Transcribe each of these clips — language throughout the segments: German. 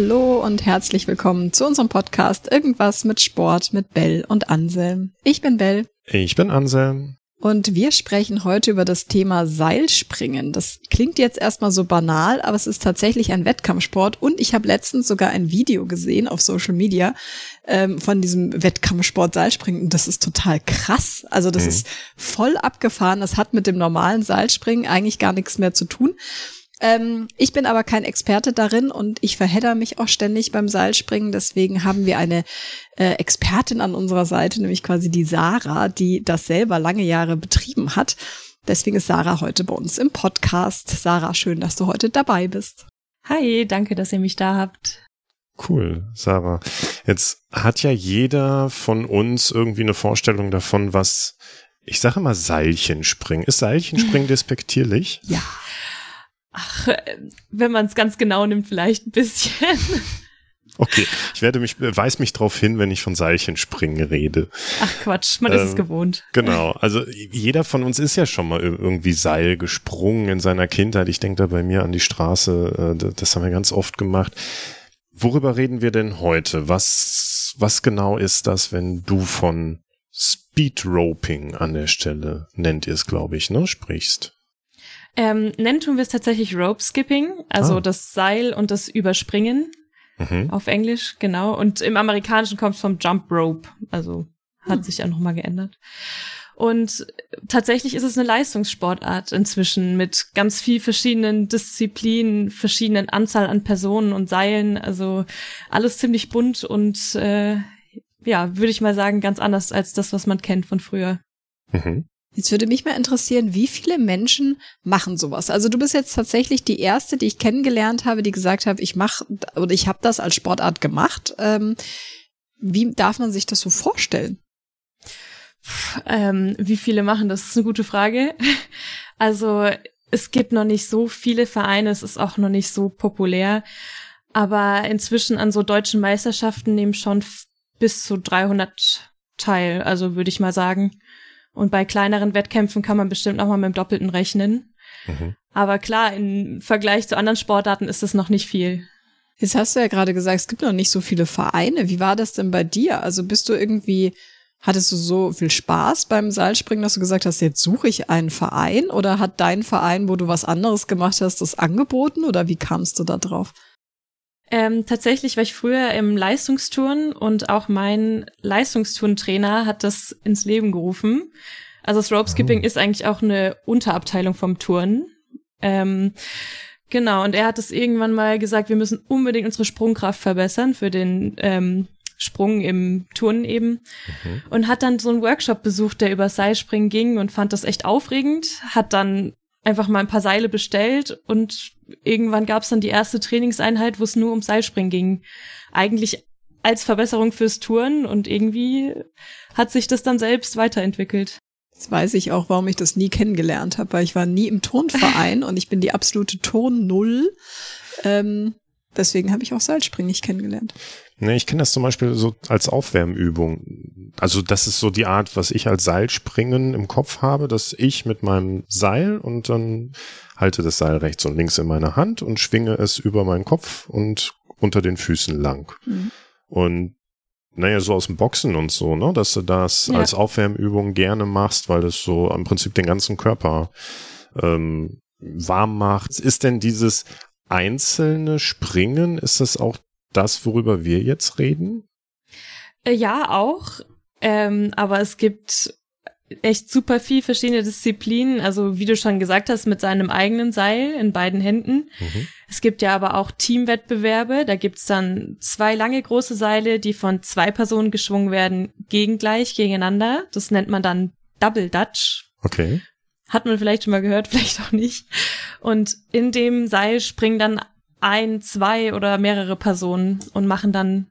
Hallo und herzlich willkommen zu unserem Podcast Irgendwas mit Sport mit Bell und Anselm. Ich bin Bell. Ich bin Anselm. Und wir sprechen heute über das Thema Seilspringen. Das klingt jetzt erstmal so banal, aber es ist tatsächlich ein Wettkampfsport. Und ich habe letztens sogar ein Video gesehen auf Social Media ähm, von diesem Wettkampfsport Seilspringen. Und das ist total krass. Also das mhm. ist voll abgefahren. Das hat mit dem normalen Seilspringen eigentlich gar nichts mehr zu tun. Ähm, ich bin aber kein Experte darin und ich verhedder mich auch ständig beim Seilspringen. Deswegen haben wir eine äh, Expertin an unserer Seite, nämlich quasi die Sarah, die das selber lange Jahre betrieben hat. Deswegen ist Sarah heute bei uns im Podcast. Sarah, schön, dass du heute dabei bist. Hi, danke, dass ihr mich da habt. Cool, Sarah. Jetzt hat ja jeder von uns irgendwie eine Vorstellung davon, was ich sage mal Seilchenspringen. Ist Seilchenspringen despektierlich? Ja. Ach, wenn man es ganz genau nimmt, vielleicht ein bisschen. Okay, ich werde mich, weiß mich darauf hin, wenn ich von Seilchenspringen rede. Ach Quatsch, man ähm, ist es ähm, gewohnt. Genau, also jeder von uns ist ja schon mal irgendwie Seil gesprungen in seiner Kindheit. Ich denke da bei mir an die Straße, äh, das haben wir ganz oft gemacht. Worüber reden wir denn heute? Was, was genau ist das, wenn du von Speedroping an der Stelle, nennt ihr es, glaube ich, ne, sprichst? Ähm, nennen tun wir es tatsächlich Rope Skipping, also ah. das Seil und das Überspringen mhm. auf Englisch, genau. Und im Amerikanischen kommt es vom Jump Rope, also hat mhm. sich ja nochmal geändert. Und tatsächlich ist es eine Leistungssportart inzwischen mit ganz viel verschiedenen Disziplinen, verschiedenen Anzahl an Personen und Seilen, also alles ziemlich bunt und äh, ja, würde ich mal sagen, ganz anders als das, was man kennt von früher. Mhm. Jetzt würde mich mal interessieren, wie viele Menschen machen sowas? Also du bist jetzt tatsächlich die erste, die ich kennengelernt habe, die gesagt hat, ich mache oder ich habe das als Sportart gemacht. Ähm, wie darf man sich das so vorstellen? Ähm, wie viele machen das? das ist eine gute Frage. Also es gibt noch nicht so viele Vereine, es ist auch noch nicht so populär. Aber inzwischen an so deutschen Meisterschaften nehmen schon bis zu 300 teil, also würde ich mal sagen. Und bei kleineren Wettkämpfen kann man bestimmt noch mal mit dem Doppelten rechnen. Mhm. Aber klar, im Vergleich zu anderen Sportarten ist es noch nicht viel. Jetzt hast du ja gerade gesagt, es gibt noch nicht so viele Vereine. Wie war das denn bei dir? Also bist du irgendwie, hattest du so viel Spaß beim Seilspringen, dass du gesagt hast, jetzt suche ich einen Verein? Oder hat dein Verein, wo du was anderes gemacht hast, das angeboten? Oder wie kamst du da drauf? Ähm, tatsächlich war ich früher im Leistungsturn und auch mein Leistungsturntrainer hat das ins Leben gerufen. Also das Rope Skipping oh. ist eigentlich auch eine Unterabteilung vom Turnen. Ähm, genau, und er hat es irgendwann mal gesagt, wir müssen unbedingt unsere Sprungkraft verbessern für den ähm, Sprung im Turnen eben. Mhm. Und hat dann so einen Workshop besucht, der über Seilspringen ging und fand das echt aufregend. Hat dann einfach mal ein paar Seile bestellt und irgendwann gab es dann die erste Trainingseinheit, wo es nur um Seilspringen ging. Eigentlich als Verbesserung fürs Touren und irgendwie hat sich das dann selbst weiterentwickelt. Jetzt weiß ich auch, warum ich das nie kennengelernt habe, weil ich war nie im Turnverein und ich bin die absolute Turn-Null. Ähm, deswegen habe ich auch Seilspringen nicht kennengelernt. Ne, ich kenne das zum Beispiel so als Aufwärmübung. Also das ist so die Art, was ich als Seilspringen im Kopf habe, dass ich mit meinem Seil und dann halte das Seil rechts und links in meiner Hand und schwinge es über meinen Kopf und unter den Füßen lang. Mhm. Und naja, so aus dem Boxen und so, ne, dass du das ja. als Aufwärmübung gerne machst, weil das so im Prinzip den ganzen Körper ähm, warm macht. Ist denn dieses einzelne Springen, ist das auch das, worüber wir jetzt reden? Äh, ja, auch. Ähm, aber es gibt echt super viel verschiedene Disziplinen. Also wie du schon gesagt hast, mit seinem eigenen Seil in beiden Händen. Mhm. Es gibt ja aber auch Teamwettbewerbe. Da gibt's dann zwei lange große Seile, die von zwei Personen geschwungen werden, gegengleich, gegeneinander. Das nennt man dann Double Dutch. Okay. Hat man vielleicht schon mal gehört, vielleicht auch nicht. Und in dem Seil springen dann ein, zwei oder mehrere Personen und machen dann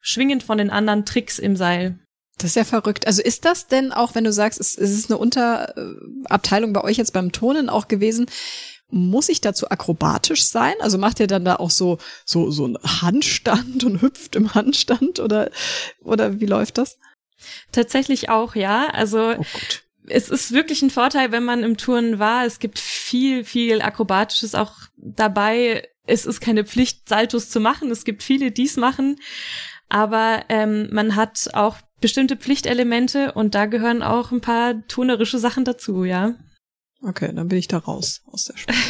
schwingend von den anderen Tricks im Seil. Das ist ja verrückt. Also ist das denn auch, wenn du sagst, es, ist eine Unterabteilung bei euch jetzt beim Tonen auch gewesen, muss ich dazu akrobatisch sein? Also macht ihr dann da auch so, so, so einen Handstand und hüpft im Handstand oder, oder wie läuft das? Tatsächlich auch, ja. Also, oh es ist wirklich ein Vorteil, wenn man im Touren war. Es gibt viel, viel Akrobatisches auch dabei. Es ist keine Pflicht, Saltos zu machen. Es gibt viele, die es machen. Aber ähm, man hat auch bestimmte Pflichtelemente und da gehören auch ein paar turnerische Sachen dazu, ja. Okay, dann bin ich da raus aus der Sprache.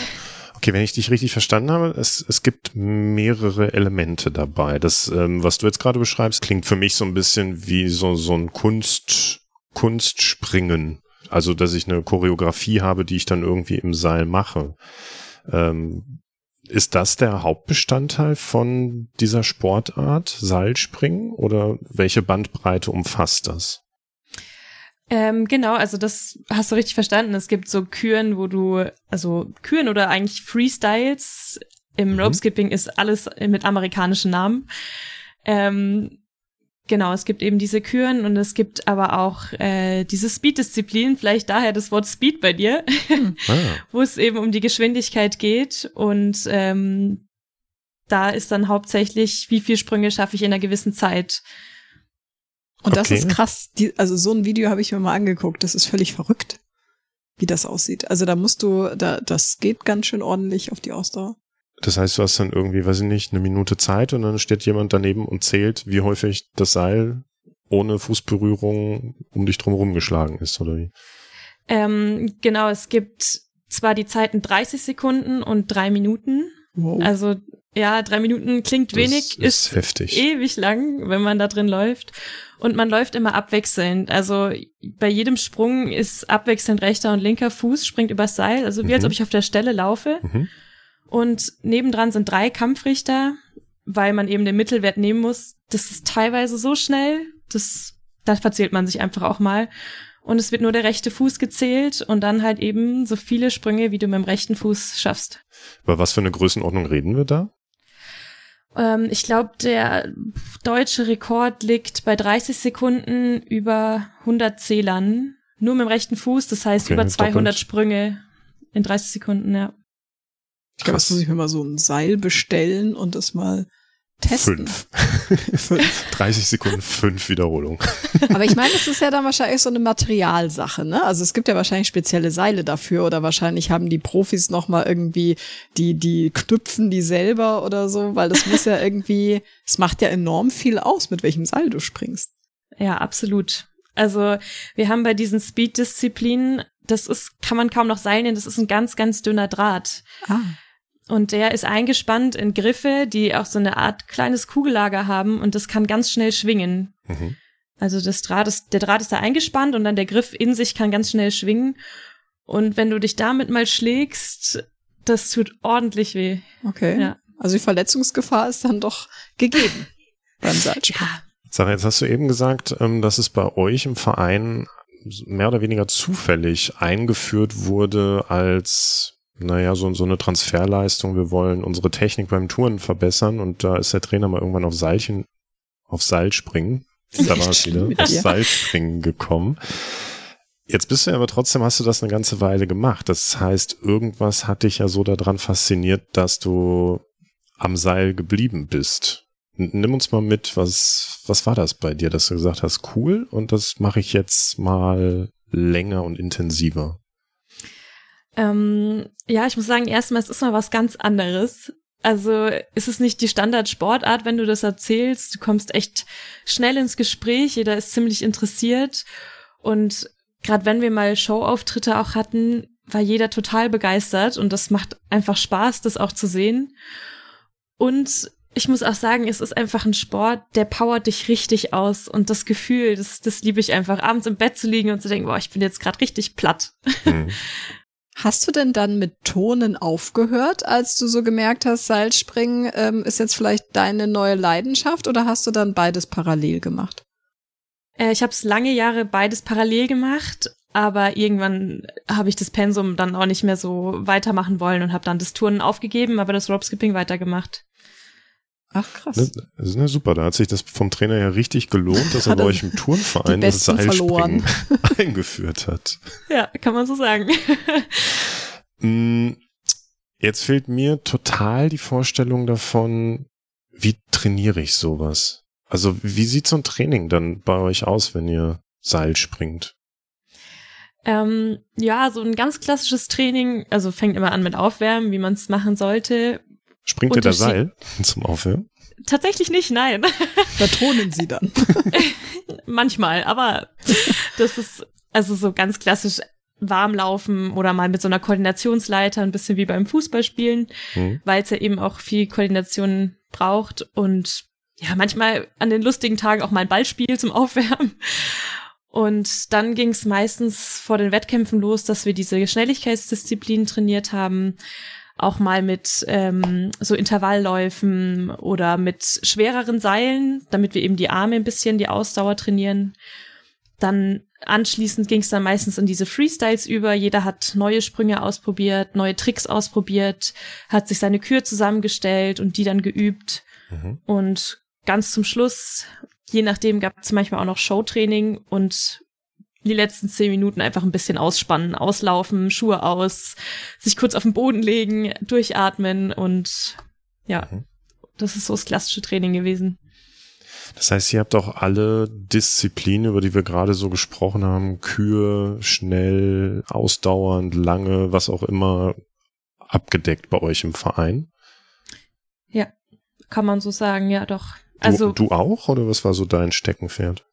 Okay, wenn ich dich richtig verstanden habe, es, es gibt mehrere Elemente dabei. Das, ähm, was du jetzt gerade beschreibst, klingt für mich so ein bisschen wie so, so ein Kunst, Kunstspringen. Also, dass ich eine Choreografie habe, die ich dann irgendwie im Seil mache. Ähm, ist das der Hauptbestandteil von dieser Sportart, Seilspringen? Oder welche Bandbreite umfasst das? Ähm, genau, also das hast du richtig verstanden. Es gibt so Küren, wo du, also Küren oder eigentlich Freestyles. Im mhm. Ropeskipping ist alles mit amerikanischen Namen. Ähm, genau, es gibt eben diese Küren und es gibt aber auch äh, diese Speed-Disziplin, vielleicht daher das Wort Speed bei dir, ah. wo es eben um die Geschwindigkeit geht und ähm, da ist dann hauptsächlich, wie viel Sprünge schaffe ich in einer gewissen Zeit. Und okay. das ist krass. Die, also so ein Video habe ich mir mal angeguckt. Das ist völlig verrückt, wie das aussieht. Also da musst du, da, das geht ganz schön ordentlich auf die Ausdauer. Das heißt, du hast dann irgendwie, weiß ich nicht, eine Minute Zeit und dann steht jemand daneben und zählt, wie häufig das Seil ohne Fußberührung um dich drumherum geschlagen ist, oder wie? Ähm, genau, es gibt zwar die Zeiten 30 Sekunden und drei Minuten. Wow. Also ja, drei Minuten klingt das wenig, ist, ist heftig. ewig lang, wenn man da drin läuft. Und man läuft immer abwechselnd. Also bei jedem Sprung ist abwechselnd rechter und linker Fuß springt übers Seil. Also wie mhm. als ob ich auf der Stelle laufe. Mhm. Und nebendran sind drei Kampfrichter, weil man eben den Mittelwert nehmen muss. Das ist teilweise so schnell, das, da verzählt man sich einfach auch mal. Und es wird nur der rechte Fuß gezählt und dann halt eben so viele Sprünge, wie du mit dem rechten Fuß schaffst. Über was für eine Größenordnung reden wir da? Ähm, ich glaube, der deutsche Rekord liegt bei 30 Sekunden über 100 Zählern. Nur mit dem rechten Fuß, das heißt okay, über 200 doppelt. Sprünge in 30 Sekunden, ja. Ich glaube, das muss ich mir mal so ein Seil bestellen und das mal testen. Fünf. fünf. 30 Sekunden, fünf Wiederholungen. Aber ich meine, es ist ja dann wahrscheinlich so eine Materialsache, ne? Also es gibt ja wahrscheinlich spezielle Seile dafür oder wahrscheinlich haben die Profis noch mal irgendwie die die knüpfen die selber oder so, weil das muss ja irgendwie, es macht ja enorm viel aus, mit welchem Seil du springst. Ja, absolut. Also wir haben bei diesen Speed-Disziplinen, das ist, kann man kaum noch Seil nennen, das ist ein ganz, ganz dünner Draht. Ah. Und der ist eingespannt in Griffe, die auch so eine Art kleines Kugellager haben und das kann ganz schnell schwingen. Mhm. Also das Draht ist, der Draht ist da eingespannt und dann der Griff in sich kann ganz schnell schwingen. Und wenn du dich damit mal schlägst, das tut ordentlich weh. Okay. Ja. Also die Verletzungsgefahr ist dann doch gegeben beim Seilspringen. Ja. Sarah, jetzt hast du eben gesagt, ähm, dass es bei euch im Verein mehr oder weniger zufällig eingeführt wurde als naja, so, so eine Transferleistung, wir wollen unsere Technik beim Touren verbessern und da ist der Trainer mal irgendwann auf Seilchen, auf Seil springen. Da war es wieder, auf Seilspringen gekommen. Jetzt bist du aber trotzdem, hast du das eine ganze Weile gemacht. Das heißt, irgendwas hat dich ja so daran fasziniert, dass du am Seil geblieben bist. Nimm uns mal mit, was, was war das bei dir, dass du gesagt hast, cool, und das mache ich jetzt mal länger und intensiver? Ähm, ja, ich muss sagen, erstmal, es ist mal was ganz anderes. Also ist es nicht die Standardsportart, wenn du das erzählst. Du kommst echt schnell ins Gespräch, jeder ist ziemlich interessiert. Und gerade wenn wir mal Showauftritte auch hatten, war jeder total begeistert und das macht einfach Spaß, das auch zu sehen. Und ich muss auch sagen, es ist einfach ein Sport, der powert dich richtig aus und das Gefühl, das, das liebe ich einfach, abends im Bett zu liegen und zu denken, boah, ich bin jetzt gerade richtig platt. Mhm. Hast du denn dann mit Tonen aufgehört, als du so gemerkt hast, Seilspringen ähm, ist jetzt vielleicht deine neue Leidenschaft oder hast du dann beides parallel gemacht? Äh, ich habe es lange Jahre beides parallel gemacht, aber irgendwann habe ich das Pensum dann auch nicht mehr so weitermachen wollen und habe dann das Turnen aufgegeben, aber das Ropeskipping weitergemacht. Ach krass. Ne, das ist ne, super, da hat sich das vom Trainer ja richtig gelohnt, dass er bei euch im Turnverein das Seilspringen eingeführt hat. Ja, kann man so sagen. Mm, jetzt fehlt mir total die Vorstellung davon, wie trainiere ich sowas? Also wie sieht so ein Training dann bei euch aus, wenn ihr Seil springt? Ähm, ja, so ein ganz klassisches Training, also fängt immer an mit Aufwärmen, wie man es machen sollte. Springt ihr da Seil zum Aufwärmen? Tatsächlich nicht, nein. Da thronen sie dann. Manchmal, aber das ist also so ganz klassisch warmlaufen oder mal mit so einer Koordinationsleiter, ein bisschen wie beim Fußballspielen, mhm. weil es ja eben auch viel Koordination braucht und ja, manchmal an den lustigen Tagen auch mal ein Ballspiel zum Aufwärmen. Und dann ging es meistens vor den Wettkämpfen los, dass wir diese Schnelligkeitsdisziplinen trainiert haben, auch mal mit ähm, so Intervallläufen oder mit schwereren Seilen, damit wir eben die Arme ein bisschen, die Ausdauer trainieren. Dann anschließend ging es dann meistens in diese Freestyles über. Jeder hat neue Sprünge ausprobiert, neue Tricks ausprobiert, hat sich seine Kür zusammengestellt und die dann geübt. Mhm. Und ganz zum Schluss, je nachdem, gab es manchmal auch noch Showtraining und die letzten zehn Minuten einfach ein bisschen ausspannen, auslaufen, Schuhe aus, sich kurz auf den Boden legen, durchatmen und ja, mhm. das ist so das klassische Training gewesen. Das heißt, ihr habt auch alle Disziplinen, über die wir gerade so gesprochen haben, Kühe, schnell, ausdauernd, lange, was auch immer, abgedeckt bei euch im Verein? Ja, kann man so sagen, ja doch. Also du, du auch oder was war so dein Steckenpferd?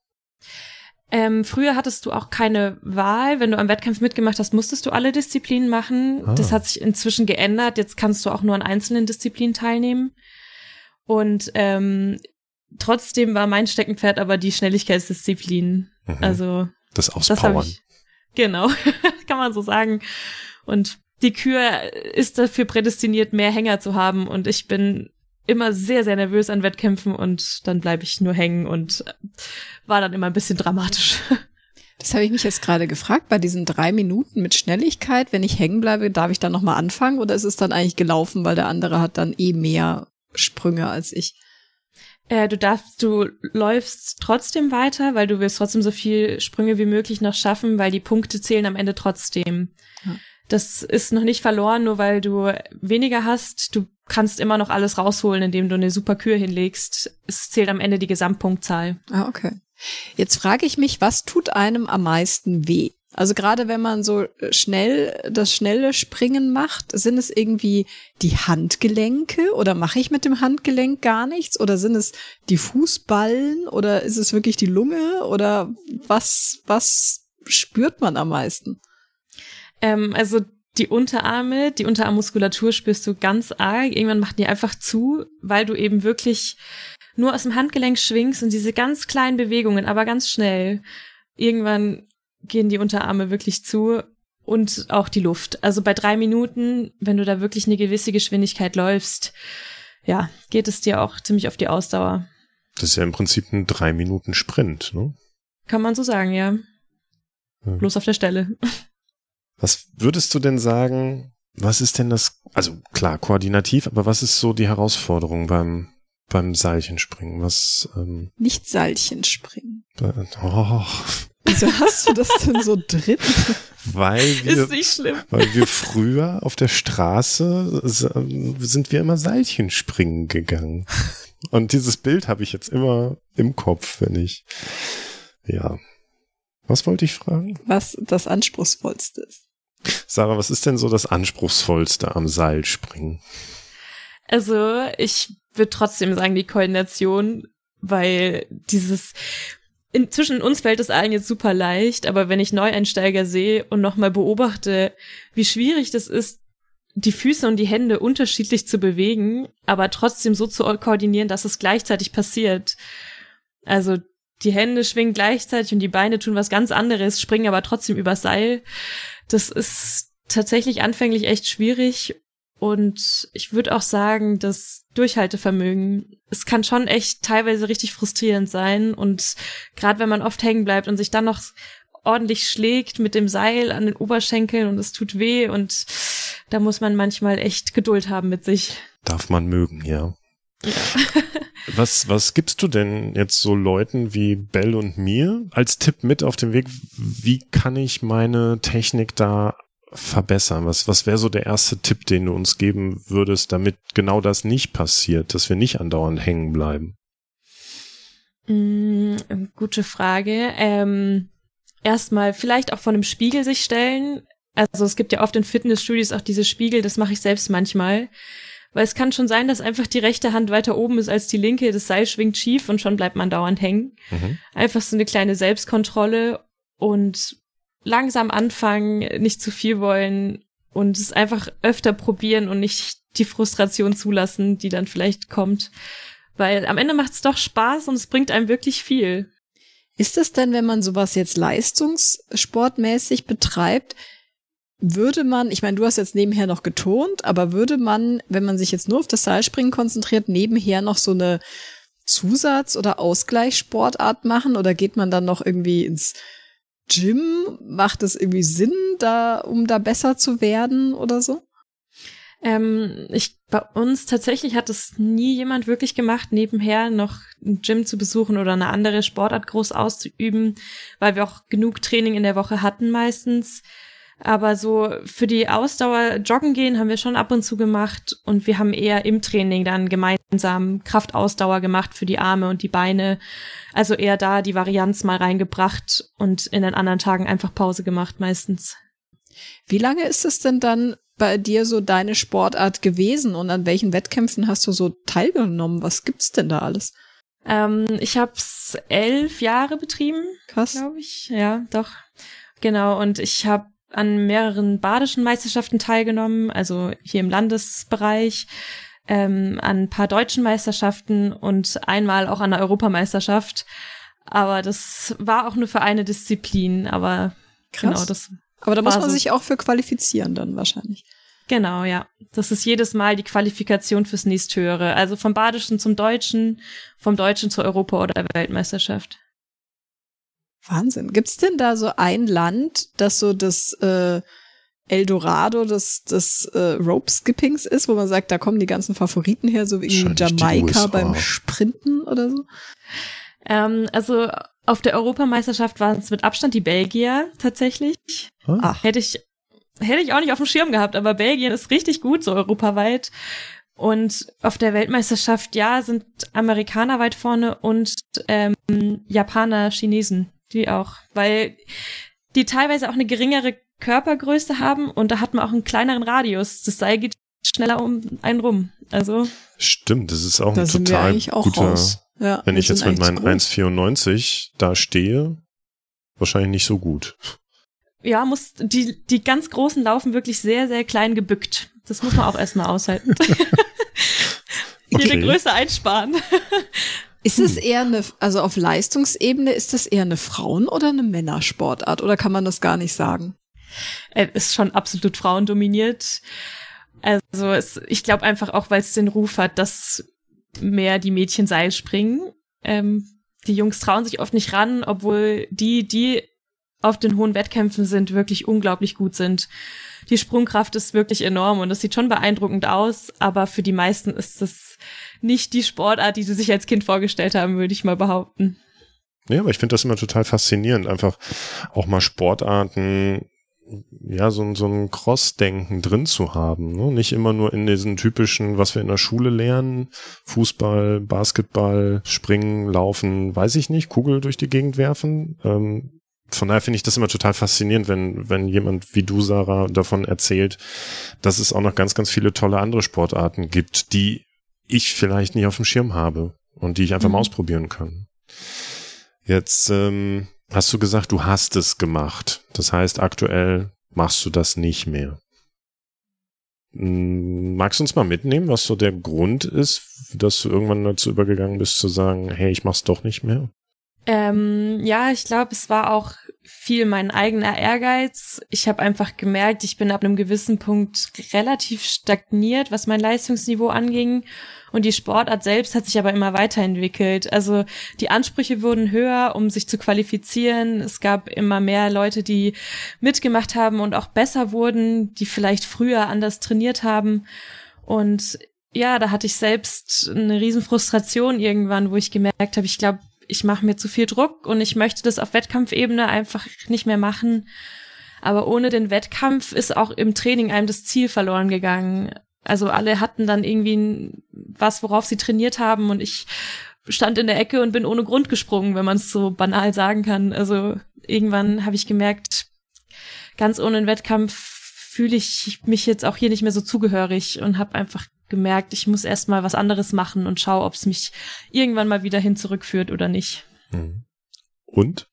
Ähm, früher hattest du auch keine Wahl. Wenn du am Wettkampf mitgemacht hast, musstest du alle Disziplinen machen. Ah. Das hat sich inzwischen geändert. Jetzt kannst du auch nur an einzelnen Disziplinen teilnehmen. Und ähm, trotzdem war mein Steckenpferd aber die Schnelligkeitsdisziplin. Mhm. Also das Auspowern. Das ich, genau, kann man so sagen. Und die Kür ist dafür prädestiniert, mehr Hänger zu haben. Und ich bin immer sehr, sehr nervös an Wettkämpfen und dann bleibe ich nur hängen und war dann immer ein bisschen dramatisch. Das habe ich mich jetzt gerade gefragt, bei diesen drei Minuten mit Schnelligkeit, wenn ich hängen bleibe, darf ich dann nochmal anfangen oder ist es dann eigentlich gelaufen, weil der andere hat dann eh mehr Sprünge als ich? Äh, du darfst, du läufst trotzdem weiter, weil du willst trotzdem so viel Sprünge wie möglich noch schaffen, weil die Punkte zählen am Ende trotzdem. Ja. Das ist noch nicht verloren, nur weil du weniger hast. Du kannst immer noch alles rausholen, indem du eine super Kür hinlegst. Es zählt am Ende die Gesamtpunktzahl. Ah, okay. Jetzt frage ich mich, was tut einem am meisten weh? Also gerade wenn man so schnell das schnelle Springen macht, sind es irgendwie die Handgelenke oder mache ich mit dem Handgelenk gar nichts oder sind es die Fußballen oder ist es wirklich die Lunge oder was was spürt man am meisten? Ähm, also die Unterarme, die Unterarmmuskulatur spürst du ganz arg. Irgendwann macht die einfach zu, weil du eben wirklich nur aus dem Handgelenk schwingst und diese ganz kleinen Bewegungen, aber ganz schnell. Irgendwann gehen die Unterarme wirklich zu und auch die Luft. Also bei drei Minuten, wenn du da wirklich eine gewisse Geschwindigkeit läufst, ja, geht es dir auch ziemlich auf die Ausdauer. Das ist ja im Prinzip ein drei Minuten Sprint, ne? Kann man so sagen, ja. ja. Bloß auf der Stelle. Was würdest du denn sagen, was ist denn das, also klar, koordinativ, aber was ist so die Herausforderung beim, beim Seilchenspringen? Was, ähm, Nicht Seilchenspringen. Oh. Wieso hast du das denn so drin? Weil wir, weil wir früher auf der Straße sind wir immer Seilchenspringen gegangen. Und dieses Bild habe ich jetzt immer im Kopf, wenn ich, ja. Was wollte ich fragen? Was das Anspruchsvollste ist. Sarah, was ist denn so das Anspruchsvollste am Seilspringen? Also, ich würde trotzdem sagen, die Koordination, weil dieses, inzwischen uns fällt es allen jetzt super leicht, aber wenn ich Neueinsteiger sehe und nochmal beobachte, wie schwierig das ist, die Füße und die Hände unterschiedlich zu bewegen, aber trotzdem so zu koordinieren, dass es gleichzeitig passiert. Also die Hände schwingen gleichzeitig und die Beine tun was ganz anderes, springen aber trotzdem übers Seil. Das ist tatsächlich anfänglich echt schwierig und ich würde auch sagen, das Durchhaltevermögen, es kann schon echt teilweise richtig frustrierend sein und gerade wenn man oft hängen bleibt und sich dann noch ordentlich schlägt mit dem Seil an den Oberschenkeln und es tut weh und da muss man manchmal echt Geduld haben mit sich. Darf man mögen, ja. Was, was gibst du denn jetzt so Leuten wie Bell und mir als Tipp mit auf dem Weg? Wie kann ich meine Technik da verbessern? Was, was wäre so der erste Tipp, den du uns geben würdest, damit genau das nicht passiert, dass wir nicht andauernd hängen bleiben? Mm, gute Frage. Ähm, erstmal vielleicht auch vor einem Spiegel sich stellen. Also es gibt ja oft in Fitnessstudios auch diese Spiegel, das mache ich selbst manchmal. Weil es kann schon sein, dass einfach die rechte Hand weiter oben ist als die linke, das Seil schwingt schief und schon bleibt man dauernd hängen. Mhm. Einfach so eine kleine Selbstkontrolle und langsam anfangen, nicht zu viel wollen und es einfach öfter probieren und nicht die Frustration zulassen, die dann vielleicht kommt. Weil am Ende macht es doch Spaß und es bringt einem wirklich viel. Ist es denn, wenn man sowas jetzt leistungssportmäßig betreibt, würde man, ich meine, du hast jetzt nebenher noch getont, aber würde man, wenn man sich jetzt nur auf das Seilspringen konzentriert, nebenher noch so eine Zusatz- oder Ausgleichssportart machen oder geht man dann noch irgendwie ins Gym? Macht es irgendwie Sinn, da, um da besser zu werden oder so? Ähm, ich, bei uns tatsächlich hat es nie jemand wirklich gemacht, nebenher noch ein Gym zu besuchen oder eine andere Sportart groß auszuüben, weil wir auch genug Training in der Woche hatten meistens. Aber so für die Ausdauer joggen gehen haben wir schon ab und zu gemacht und wir haben eher im Training dann gemeinsam Kraftausdauer gemacht für die Arme und die Beine. Also eher da die Varianz mal reingebracht und in den anderen Tagen einfach Pause gemacht meistens. Wie lange ist es denn dann bei dir so deine Sportart gewesen und an welchen Wettkämpfen hast du so teilgenommen? Was gibt's denn da alles? Ähm, ich habe es elf Jahre betrieben, glaube ich. Ja, doch. Genau. Und ich habe an mehreren badischen Meisterschaften teilgenommen, also hier im Landesbereich, ähm, an ein paar deutschen Meisterschaften und einmal auch an der Europameisterschaft. Aber das war auch nur für eine Disziplin, aber Krass. genau, das. Aber da muss man so. sich auch für qualifizieren dann wahrscheinlich. Genau, ja. Das ist jedes Mal die Qualifikation fürs nächsthöhere. Also vom Badischen zum Deutschen, vom Deutschen zur Europa- oder Weltmeisterschaft. Wahnsinn. Gibt's denn da so ein Land, das so das äh, Eldorado des, des äh, Rope Skippings ist, wo man sagt, da kommen die ganzen Favoriten her, so wie Jamaika beim Sprinten oder so? Ähm, also auf der Europameisterschaft waren es mit Abstand die Belgier tatsächlich. Ah. Hätte ich hätte ich auch nicht auf dem Schirm gehabt, aber Belgien ist richtig gut so europaweit. Und auf der Weltmeisterschaft, ja, sind Amerikaner weit vorne und ähm, Japaner, Chinesen die auch, weil die teilweise auch eine geringere Körpergröße haben und da hat man auch einen kleineren Radius. Das Seil geht schneller um einen rum. Also stimmt, das ist auch da ein total guter. Ja, wenn ich jetzt mit meinen 1,94 da stehe, wahrscheinlich nicht so gut. Ja, muss die die ganz großen laufen wirklich sehr sehr klein gebückt. Das muss man auch erstmal aushalten. okay. Jede Größe einsparen. Ist es hm. eher eine, also auf Leistungsebene, ist das eher eine Frauen- oder eine Männersportart oder kann man das gar nicht sagen? Es ist schon absolut frauendominiert. Also es, ich glaube einfach auch, weil es den Ruf hat, dass mehr die Mädchen Seil springen. Ähm, die Jungs trauen sich oft nicht ran, obwohl die, die auf den hohen Wettkämpfen sind, wirklich unglaublich gut sind. Die Sprungkraft ist wirklich enorm und das sieht schon beeindruckend aus, aber für die meisten ist das nicht die Sportart, die sie sich als Kind vorgestellt haben, würde ich mal behaupten. Ja, aber ich finde das immer total faszinierend, einfach auch mal Sportarten, ja, so, so ein Cross-Denken drin zu haben. Ne? Nicht immer nur in diesen typischen, was wir in der Schule lernen, Fußball, Basketball, Springen, Laufen, weiß ich nicht, Kugel durch die Gegend werfen. Ähm, von daher finde ich das immer total faszinierend, wenn, wenn jemand wie du, Sarah, davon erzählt, dass es auch noch ganz, ganz viele tolle andere Sportarten gibt, die ich vielleicht nicht auf dem Schirm habe und die ich einfach mhm. mal ausprobieren kann. Jetzt ähm, hast du gesagt, du hast es gemacht. Das heißt, aktuell machst du das nicht mehr. Hm, magst du uns mal mitnehmen, was so der Grund ist, dass du irgendwann dazu übergegangen bist zu sagen, hey, ich mach's doch nicht mehr? Ähm, ja, ich glaube, es war auch viel mein eigener Ehrgeiz. Ich habe einfach gemerkt, ich bin ab einem gewissen Punkt relativ stagniert, was mein Leistungsniveau anging. Und die Sportart selbst hat sich aber immer weiterentwickelt. Also die Ansprüche wurden höher, um sich zu qualifizieren. Es gab immer mehr Leute, die mitgemacht haben und auch besser wurden, die vielleicht früher anders trainiert haben. Und ja, da hatte ich selbst eine riesen Frustration irgendwann, wo ich gemerkt habe, ich glaube, ich mache mir zu viel Druck und ich möchte das auf Wettkampfebene einfach nicht mehr machen. Aber ohne den Wettkampf ist auch im Training einem das Ziel verloren gegangen. Also alle hatten dann irgendwie was, worauf sie trainiert haben und ich stand in der Ecke und bin ohne Grund gesprungen, wenn man es so banal sagen kann. Also irgendwann habe ich gemerkt, ganz ohne einen Wettkampf fühle ich mich jetzt auch hier nicht mehr so zugehörig und habe einfach gemerkt, ich muss erst mal was anderes machen und schau, ob es mich irgendwann mal wieder hin zurückführt oder nicht. Mhm. Und?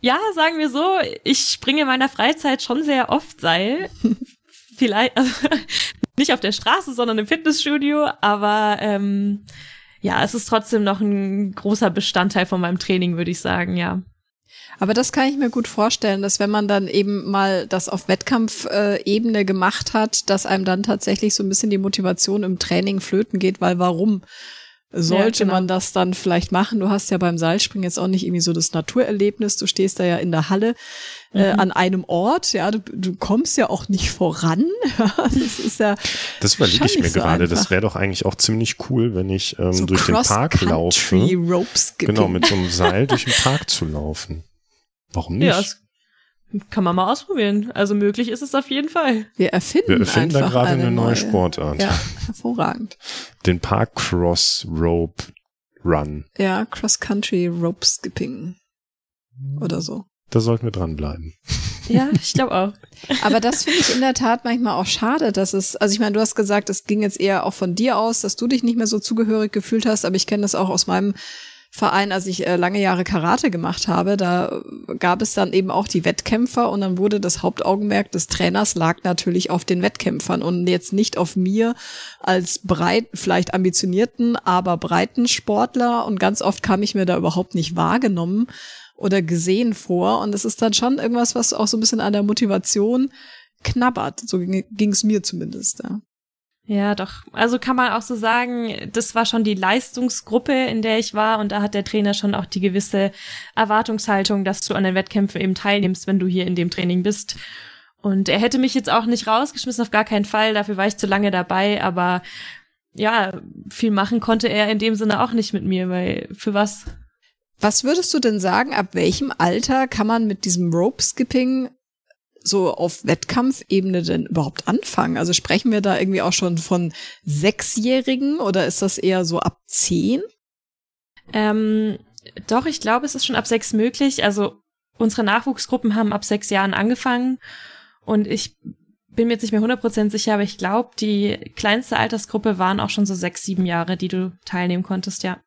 Ja, sagen wir so, ich springe in meiner Freizeit schon sehr oft Seil. Vielleicht, also nicht auf der Straße, sondern im Fitnessstudio, aber ähm, ja, es ist trotzdem noch ein großer Bestandteil von meinem Training, würde ich sagen, ja. Aber das kann ich mir gut vorstellen, dass wenn man dann eben mal das auf Wettkampfebene gemacht hat, dass einem dann tatsächlich so ein bisschen die Motivation im Training flöten geht, weil warum? sollte ja, genau. man das dann vielleicht machen. Du hast ja beim Seilspringen jetzt auch nicht irgendwie so das Naturerlebnis. Du stehst da ja in der Halle äh, mhm. an einem Ort. Ja, du, du kommst ja auch nicht voran. das ist ja. Das überlege ich mir so gerade. Einfach. Das wäre doch eigentlich auch ziemlich cool, wenn ich ähm, so durch den Park laufe. Genau, mit so einem Seil durch den Park zu laufen. Warum nicht? Ja, kann man mal ausprobieren. Also möglich ist es auf jeden Fall. Wir erfinden, Wir erfinden da gerade eine, eine, neue Sportart. Ja, hervorragend. Den Park Cross Rope Run. Ja, Cross Country Rope Skipping. Oder so. Da sollten wir dranbleiben. Ja, ich glaube auch. Aber das finde ich in der Tat manchmal auch schade, dass es, also ich meine, du hast gesagt, es ging jetzt eher auch von dir aus, dass du dich nicht mehr so zugehörig gefühlt hast, aber ich kenne das auch aus meinem Verein, als ich äh, lange Jahre Karate gemacht habe, da gab es dann eben auch die Wettkämpfer und dann wurde das Hauptaugenmerk des Trainers lag natürlich auf den Wettkämpfern und jetzt nicht auf mir als breit, vielleicht ambitionierten, aber breiten Sportler und ganz oft kam ich mir da überhaupt nicht wahrgenommen oder gesehen vor und es ist dann schon irgendwas, was auch so ein bisschen an der Motivation knabbert. So ging es mir zumindest. Ja. Ja, doch. Also kann man auch so sagen, das war schon die Leistungsgruppe, in der ich war und da hat der Trainer schon auch die gewisse Erwartungshaltung, dass du an den Wettkämpfen eben teilnimmst, wenn du hier in dem Training bist. Und er hätte mich jetzt auch nicht rausgeschmissen, auf gar keinen Fall, dafür war ich zu lange dabei, aber ja, viel machen konnte er in dem Sinne auch nicht mit mir, weil für was? Was würdest du denn sagen, ab welchem Alter kann man mit diesem Rope Skipping so auf Wettkampfebene denn überhaupt anfangen? Also sprechen wir da irgendwie auch schon von Sechsjährigen oder ist das eher so ab zehn? Ähm, doch, ich glaube, es ist schon ab sechs möglich. Also unsere Nachwuchsgruppen haben ab sechs Jahren angefangen und ich bin mir jetzt nicht mehr 100% sicher, aber ich glaube, die kleinste Altersgruppe waren auch schon so sechs, sieben Jahre, die du teilnehmen konntest, ja.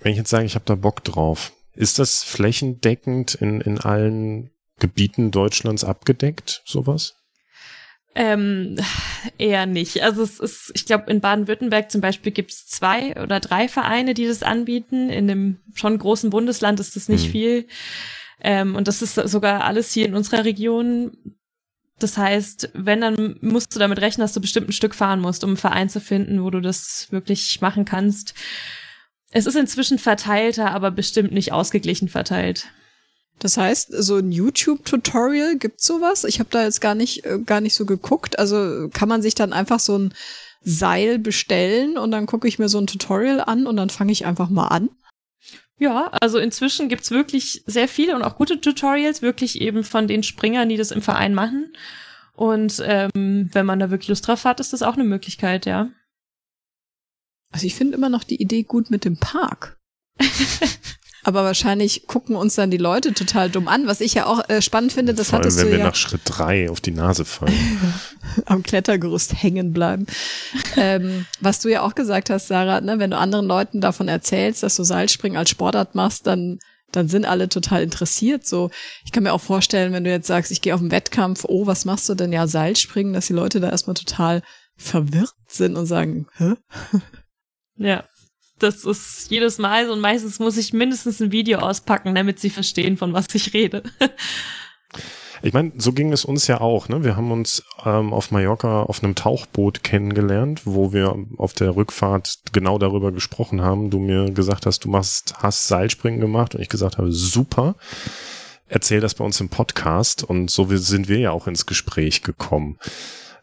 Wenn ich jetzt sage, ich habe da Bock drauf, ist das flächendeckend in, in allen Gebieten Deutschlands abgedeckt, sowas? Ähm, eher nicht. Also es ist, ich glaube, in Baden-Württemberg zum Beispiel gibt es zwei oder drei Vereine, die das anbieten. In dem schon großen Bundesland ist das nicht mhm. viel. Ähm, und das ist sogar alles hier in unserer Region. Das heißt, wenn, dann musst du damit rechnen, dass du bestimmt ein Stück fahren musst, um einen Verein zu finden, wo du das wirklich machen kannst. Es ist inzwischen verteilter, aber bestimmt nicht ausgeglichen verteilt. Das heißt, so ein YouTube-Tutorial gibt's sowas? Ich habe da jetzt gar nicht äh, gar nicht so geguckt. Also kann man sich dann einfach so ein Seil bestellen und dann gucke ich mir so ein Tutorial an und dann fange ich einfach mal an. Ja, also inzwischen gibt's wirklich sehr viele und auch gute Tutorials, wirklich eben von den Springern, die das im Verein machen. Und ähm, wenn man da wirklich Lust drauf hat, ist das auch eine Möglichkeit, ja. Also ich finde immer noch die Idee gut mit dem Park. Aber wahrscheinlich gucken uns dann die Leute total dumm an, was ich ja auch äh, spannend finde. Das Vor allem, hattest wenn du wir ja nach Schritt drei auf die Nase fallen. am Klettergerüst hängen bleiben. ähm, was du ja auch gesagt hast, Sarah, ne, wenn du anderen Leuten davon erzählst, dass du Seilspringen als Sportart machst, dann dann sind alle total interessiert. So, ich kann mir auch vorstellen, wenn du jetzt sagst, ich gehe auf einen Wettkampf, oh, was machst du denn? Ja, Seilspringen, dass die Leute da erstmal total verwirrt sind und sagen, hä? Ja das ist jedes Mal so und meistens muss ich mindestens ein Video auspacken, damit sie verstehen, von was ich rede. Ich meine, so ging es uns ja auch. Ne? Wir haben uns ähm, auf Mallorca auf einem Tauchboot kennengelernt, wo wir auf der Rückfahrt genau darüber gesprochen haben. Du mir gesagt hast, du machst, hast Seilspringen gemacht und ich gesagt habe, super. Erzähl das bei uns im Podcast und so sind wir ja auch ins Gespräch gekommen.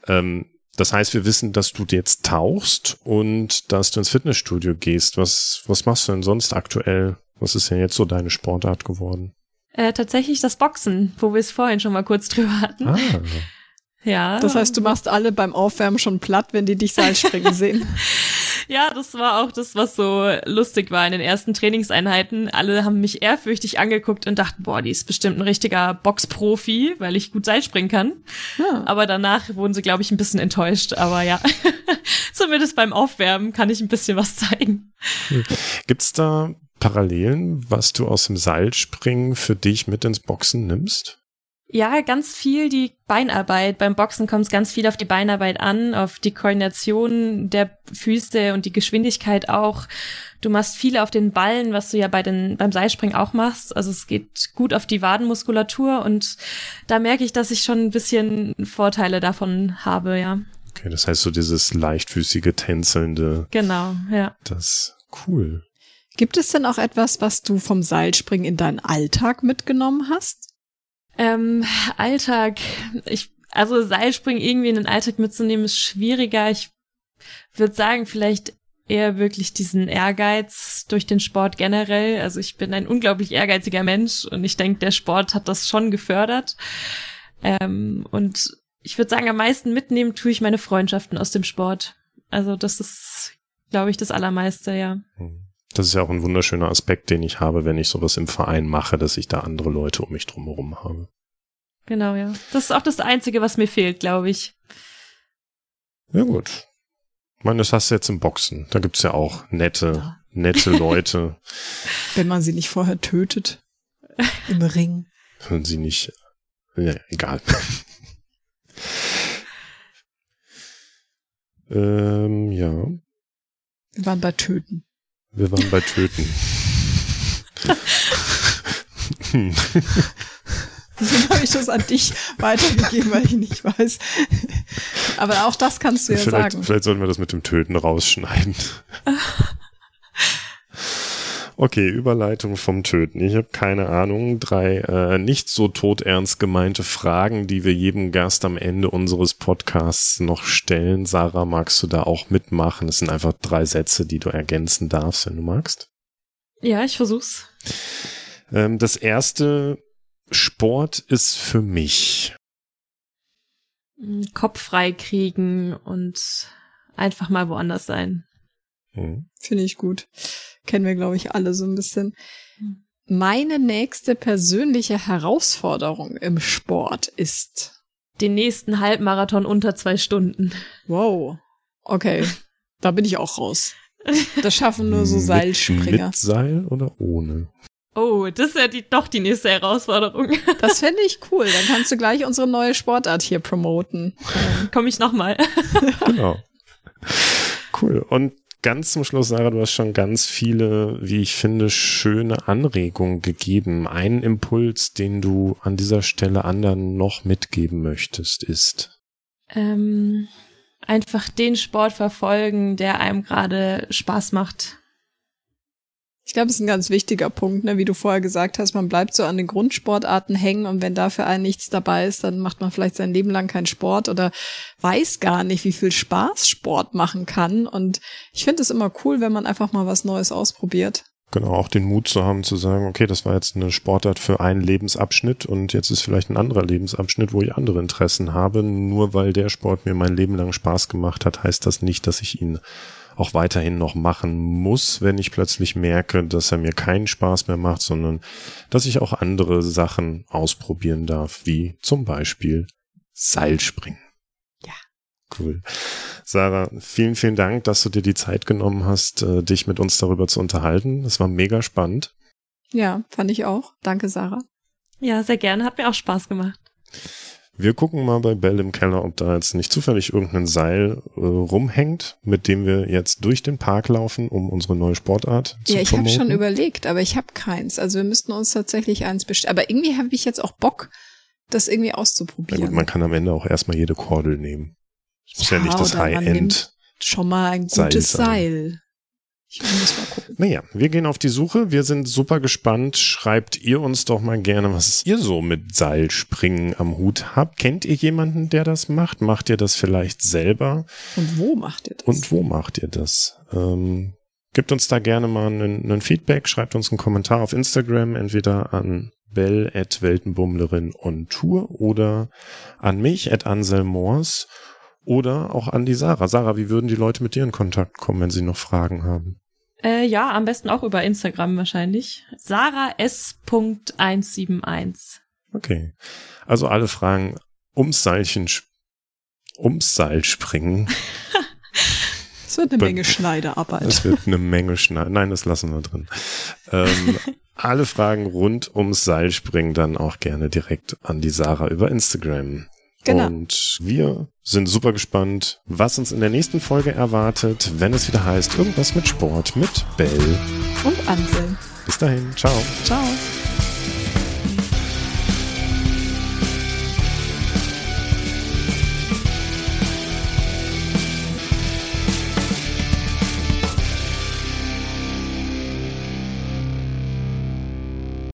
Ähm, das heißt, wir wissen, dass du jetzt tauchst und dass du ins Fitnessstudio gehst. Was, was machst du denn sonst aktuell? Was ist denn jetzt so deine Sportart geworden? Äh, tatsächlich das Boxen, wo wir es vorhin schon mal kurz drüber hatten. Ah. Ja. Das heißt, du machst alle beim Aufwärmen schon platt, wenn die dich Seilspringen sehen. Ja, das war auch das, was so lustig war in den ersten Trainingseinheiten. Alle haben mich ehrfürchtig angeguckt und dachten, boah, die ist bestimmt ein richtiger Boxprofi, weil ich gut Seil springen kann. Ja. Aber danach wurden sie, glaube ich, ein bisschen enttäuscht. Aber ja, zumindest beim Aufwärmen kann ich ein bisschen was zeigen. Hm. Gibt's da Parallelen, was du aus dem Seilspringen für dich mit ins Boxen nimmst? Ja, ganz viel die Beinarbeit. Beim Boxen kommt es ganz viel auf die Beinarbeit an, auf die Koordination der Füße und die Geschwindigkeit auch. Du machst viel auf den Ballen, was du ja bei den, beim Seilspringen auch machst. Also es geht gut auf die Wadenmuskulatur und da merke ich, dass ich schon ein bisschen Vorteile davon habe, ja. Okay, das heißt so dieses leichtfüßige, tänzelnde. Genau, ja. Das cool. Gibt es denn auch etwas, was du vom Seilspringen in deinen Alltag mitgenommen hast? Ähm, Alltag. Ich, also Seilspringen irgendwie in den Alltag mitzunehmen ist schwieriger. Ich würde sagen, vielleicht eher wirklich diesen Ehrgeiz durch den Sport generell. Also ich bin ein unglaublich ehrgeiziger Mensch und ich denke, der Sport hat das schon gefördert. Ähm, und ich würde sagen, am meisten mitnehmen tue ich meine Freundschaften aus dem Sport. Also das ist, glaube ich, das Allermeiste, ja. Hm. Das ist ja auch ein wunderschöner Aspekt, den ich habe, wenn ich sowas im Verein mache, dass ich da andere Leute um mich drumherum habe. Genau, ja. Das ist auch das Einzige, was mir fehlt, glaube ich. Ja, gut. Ich meine, das hast du jetzt im Boxen. Da gibt's ja auch nette, ja. nette Leute. Wenn man sie nicht vorher tötet. Im Ring. Wenn sie nicht. Ja, egal. ähm, ja. Wir waren bei Töten. Wir waren bei Töten. Deswegen habe ich das an dich weitergegeben, weil ich nicht weiß. Aber auch das kannst du ja vielleicht, sagen. Vielleicht sollten wir das mit dem Töten rausschneiden. Okay, Überleitung vom Töten. Ich habe keine Ahnung. Drei äh, nicht so todernst gemeinte Fragen, die wir jedem Gast am Ende unseres Podcasts noch stellen. Sarah, magst du da auch mitmachen? Es sind einfach drei Sätze, die du ergänzen darfst, wenn du magst. Ja, ich versuch's. Ähm, das erste, Sport ist für mich. Kopf frei kriegen und einfach mal woanders sein. Hm. Finde ich gut. Kennen wir, glaube ich, alle so ein bisschen. Meine nächste persönliche Herausforderung im Sport ist. Den nächsten Halbmarathon unter zwei Stunden. Wow. Okay. Da bin ich auch raus. Das schaffen nur so Seilspringer. Mit, mit Seil oder ohne? Oh, das ist ja die, doch die nächste Herausforderung. Das fände ich cool. Dann kannst du gleich unsere neue Sportart hier promoten. Komme ich nochmal. genau. Cool. Und ganz zum Schluss, Sarah, du hast schon ganz viele, wie ich finde, schöne Anregungen gegeben. Ein Impuls, den du an dieser Stelle anderen noch mitgeben möchtest, ist? Ähm, einfach den Sport verfolgen, der einem gerade Spaß macht. Ich glaube, das ist ein ganz wichtiger Punkt, ne? wie du vorher gesagt hast, man bleibt so an den Grundsportarten hängen und wenn da für einen nichts dabei ist, dann macht man vielleicht sein Leben lang keinen Sport oder weiß gar nicht, wie viel Spaß Sport machen kann. Und ich finde es immer cool, wenn man einfach mal was Neues ausprobiert. Genau, auch den Mut zu haben, zu sagen, okay, das war jetzt eine Sportart für einen Lebensabschnitt und jetzt ist vielleicht ein anderer Lebensabschnitt, wo ich andere Interessen habe. Nur weil der Sport mir mein Leben lang Spaß gemacht hat, heißt das nicht, dass ich ihn auch weiterhin noch machen muss, wenn ich plötzlich merke, dass er mir keinen Spaß mehr macht, sondern dass ich auch andere Sachen ausprobieren darf, wie zum Beispiel Seilspringen. Ja. Cool. Sarah, vielen, vielen Dank, dass du dir die Zeit genommen hast, äh, dich mit uns darüber zu unterhalten. Das war mega spannend. Ja, fand ich auch. Danke, Sarah. Ja, sehr gerne. Hat mir auch Spaß gemacht. Wir gucken mal bei Bell im Keller, ob da jetzt nicht zufällig irgendein Seil äh, rumhängt, mit dem wir jetzt durch den Park laufen, um unsere neue Sportart zu Ja, ich habe schon überlegt, aber ich habe keins. Also wir müssten uns tatsächlich eins bestellen. Aber irgendwie habe ich jetzt auch Bock, das irgendwie auszuprobieren. Ja gut, man kann am Ende auch erstmal jede Kordel nehmen. Das muss ja, ja nicht das High-End. Schon mal ein gutes Seil. Seil. Ich muss mal gucken. Naja, wir gehen auf die Suche. Wir sind super gespannt. Schreibt ihr uns doch mal gerne, was ihr so mit Seilspringen am Hut habt. Kennt ihr jemanden, der das macht? Macht ihr das vielleicht selber? Und wo macht ihr das? Und wo macht ihr das? Ähm, gebt uns da gerne mal einen, einen Feedback. Schreibt uns einen Kommentar auf Instagram, entweder an bell at Weltenbummlerin on Tour oder an mich at Anselmors. Oder auch an die Sarah. Sarah, wie würden die Leute mit dir in Kontakt kommen, wenn sie noch Fragen haben? Äh, ja, am besten auch über Instagram wahrscheinlich. Sarah S.171. Okay. Also alle Fragen ums Seilchen, ums Seil springen. Es wird eine Menge Schneiderarbeit. Es wird eine Menge Schneider. Nein, das lassen wir drin. Ähm, alle Fragen rund ums Seilspringen dann auch gerne direkt an die Sarah über Instagram. Genau. Und wir sind super gespannt, was uns in der nächsten Folge erwartet, wenn es wieder heißt, irgendwas mit Sport mit Bell und Ansel. Bis dahin, ciao. Ciao.